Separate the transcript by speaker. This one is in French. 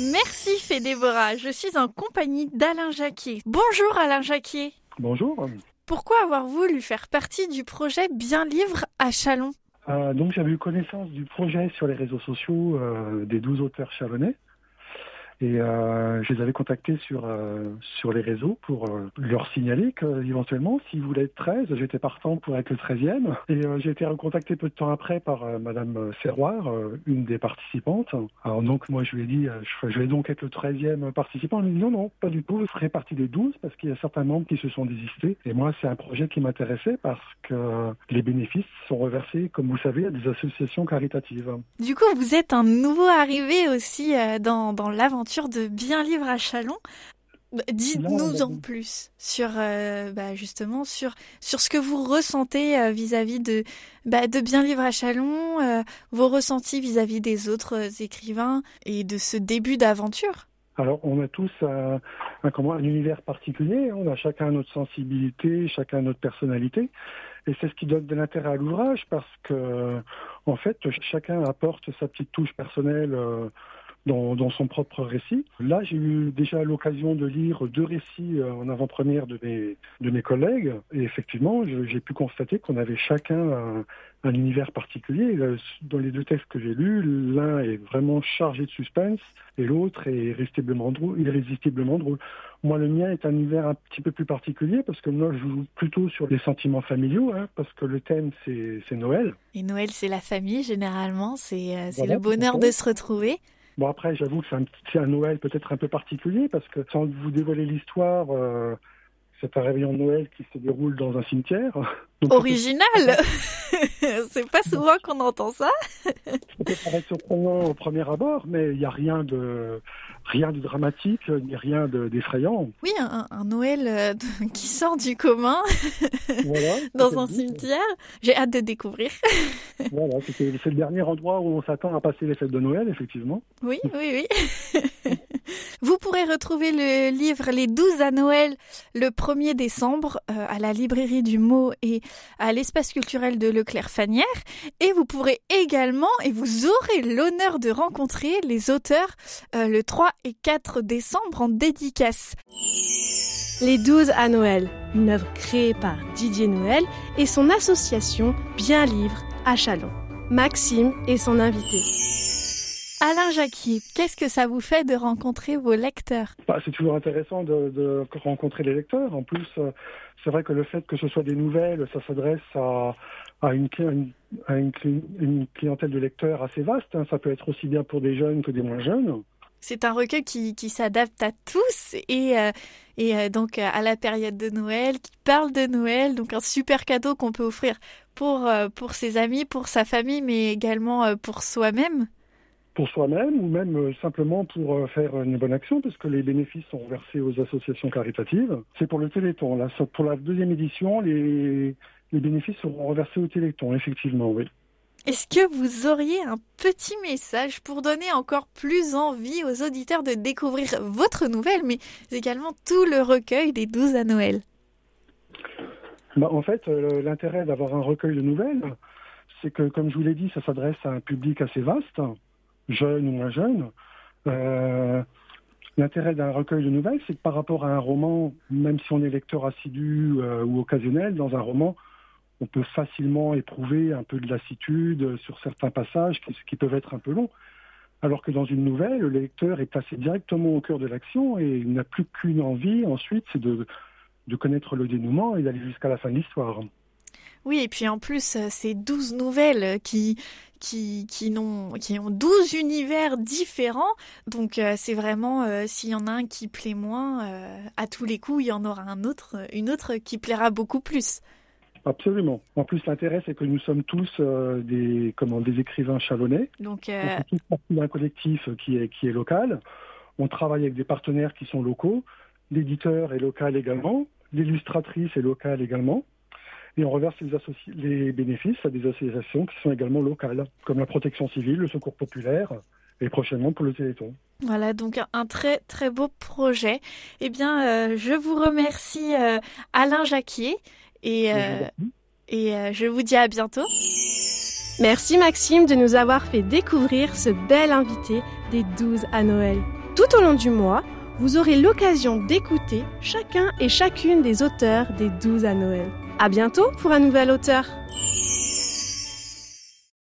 Speaker 1: Merci Fédébora, je suis en compagnie d'Alain Jacquier. Bonjour Alain Jacquier.
Speaker 2: Bonjour.
Speaker 1: Pourquoi avoir voulu faire partie du projet Bien Livre à Chalon?
Speaker 2: Euh, Donc j'avais eu connaissance du projet sur les réseaux sociaux euh, des 12 auteurs chalonnais. Et euh, je les avais contactés sur, euh, sur les réseaux pour euh, leur signaler qu'éventuellement, s'ils voulaient être 13, j'étais partant pour être le 13e. Et euh, j'ai été recontacté peu de temps après par euh, Madame Serroir, euh, une des participantes. Alors donc moi je lui ai dit, je, vais donc être le 13e participant. Elle m'a dit non, non, pas du tout, je ferai partie des 12 parce qu'il y a certains membres qui se sont désistés. Et moi c'est un projet qui m'intéressait parce que les bénéfices sont reversés, comme vous savez, à des associations caritatives.
Speaker 1: Du coup, vous êtes un nouveau arrivé aussi dans, dans l'aventure de Bien Livre à Chalon. Bah, dites-nous en plus sur euh, bah, justement sur sur ce que vous ressentez euh, vis-à-vis de bah, de Bien Livre à Chalon, euh, vos ressentis vis-à-vis des autres écrivains et de ce début d'aventure.
Speaker 2: Alors, on a tous un, un, comment, un univers particulier, on a chacun notre sensibilité, chacun notre personnalité, et c'est ce qui donne de l'intérêt à l'ouvrage parce que, en fait, chacun apporte sa petite touche personnelle dans, dans, son propre récit. Là, j'ai eu déjà l'occasion de lire deux récits euh, en avant-première de mes, de mes collègues. Et effectivement, j'ai pu constater qu'on avait chacun un, un, univers particulier. Dans les deux textes que j'ai lus, l'un est vraiment chargé de suspense et l'autre est irrésistiblement drôle, irrésistiblement drôle. Moi, le mien est un univers un petit peu plus particulier parce que moi, je joue plutôt sur les sentiments familiaux, hein, parce que le thème, c'est Noël.
Speaker 1: Et Noël, c'est la famille, généralement. C'est euh, voilà, le bonheur de se retrouver.
Speaker 2: Bon après, j'avoue que c'est un, un, Noël peut-être un peu particulier parce que sans vous dévoiler l'histoire, euh, c'est un réveillon de Noël qui se déroule dans un cimetière.
Speaker 1: Donc, Original C'est pas souvent qu'on entend ça.
Speaker 2: ça peut paraître surprenant au premier abord, mais il n'y a rien de rien de dramatique, ni rien d'effrayant.
Speaker 1: oui, un, un Noël euh, qui sort du commun voilà, dans un cimetière. J'ai hâte de découvrir.
Speaker 2: voilà, c'est le dernier endroit où on s'attend à passer les fêtes de Noël, effectivement.
Speaker 1: Oui, oui, oui. Vous pourrez retrouver le livre Les 12 à Noël le 1er décembre euh, à la librairie du Mot et à l'espace culturel de Leclerc-Fanière. Et vous pourrez également, et vous aurez l'honneur de rencontrer les auteurs euh, le 3 et 4 décembre en dédicace.
Speaker 3: Les 12 à Noël, une œuvre créée par Didier Noël et son association Bien Livre à Chalon. Maxime est son invité.
Speaker 1: Alain Jacquier, qu'est-ce que ça vous fait de rencontrer vos lecteurs?
Speaker 2: Bah, C'est toujours intéressant de, de, rencontrer les lecteurs. En plus, euh, c'est vrai que le fait que ce soit des nouvelles, ça s'adresse à, à, une, à une, une, clientèle de lecteurs assez vaste. Hein. Ça peut être aussi bien pour des jeunes que des moins jeunes.
Speaker 1: C'est un recueil qui, qui s'adapte à tous et, euh, et euh, donc à la période de Noël, qui parle de Noël, donc un super cadeau qu'on peut offrir pour, pour ses amis, pour sa famille, mais également pour soi-même
Speaker 2: pour soi-même ou même euh, simplement pour euh, faire une bonne action, puisque les bénéfices sont versés aux associations caritatives. C'est pour le Téléthon. Là, pour la deuxième édition, les, les bénéfices seront reversés au Téléthon, effectivement, oui.
Speaker 1: Est-ce que vous auriez un petit message pour donner encore plus envie aux auditeurs de découvrir votre nouvelle, mais également tout le recueil des 12 à Noël?
Speaker 2: Bah, En fait, euh, l'intérêt d'avoir un recueil de nouvelles, c'est que, comme je vous l'ai dit, ça s'adresse à un public assez vaste jeune ou moins jeune. Euh, L'intérêt d'un recueil de nouvelles, c'est que par rapport à un roman, même si on est lecteur assidu euh, ou occasionnel, dans un roman, on peut facilement éprouver un peu de lassitude sur certains passages qui, peuvent être un peu longs. Alors que dans une nouvelle, le lecteur est placé directement au cœur de l'action et il n'a plus qu'une envie ensuite, c'est de connaître le dénouement et d'aller jusqu'à la fin de l'histoire.
Speaker 1: Oui, et puis en plus, ces douze nouvelles qui, qui, qui, ont, qui ont 12 univers différents. Donc euh, c'est vraiment, euh, s'il y en a un qui plaît moins, euh, à tous les coups, il y en aura un autre, une autre qui plaira beaucoup plus.
Speaker 2: Absolument. En plus, l'intérêt, c'est que nous sommes tous euh, des, comment, des écrivains chalonnais.
Speaker 1: Donc, euh...
Speaker 2: tous partie d'un collectif qui est, qui est local. On travaille avec des partenaires qui sont locaux, l'éditeur est local également, l'illustratrice est locale également. Et on reverse les, les, bénéfices à des associations qui sont également locales, comme la protection civile, le secours populaire, et prochainement pour le Téléthon.
Speaker 1: Voilà, donc un très très beau projet. Eh bien, euh, je vous remercie euh, Alain Jacquier et, euh, et je vous dis à bientôt.
Speaker 3: Merci Maxime de nous avoir fait découvrir ce bel invité des 12 à Noël. Tout au long du mois, vous aurez l'occasion d'écouter chacun et chacune des auteurs des 12 à Noël. À bientôt pour un nouvel auteur.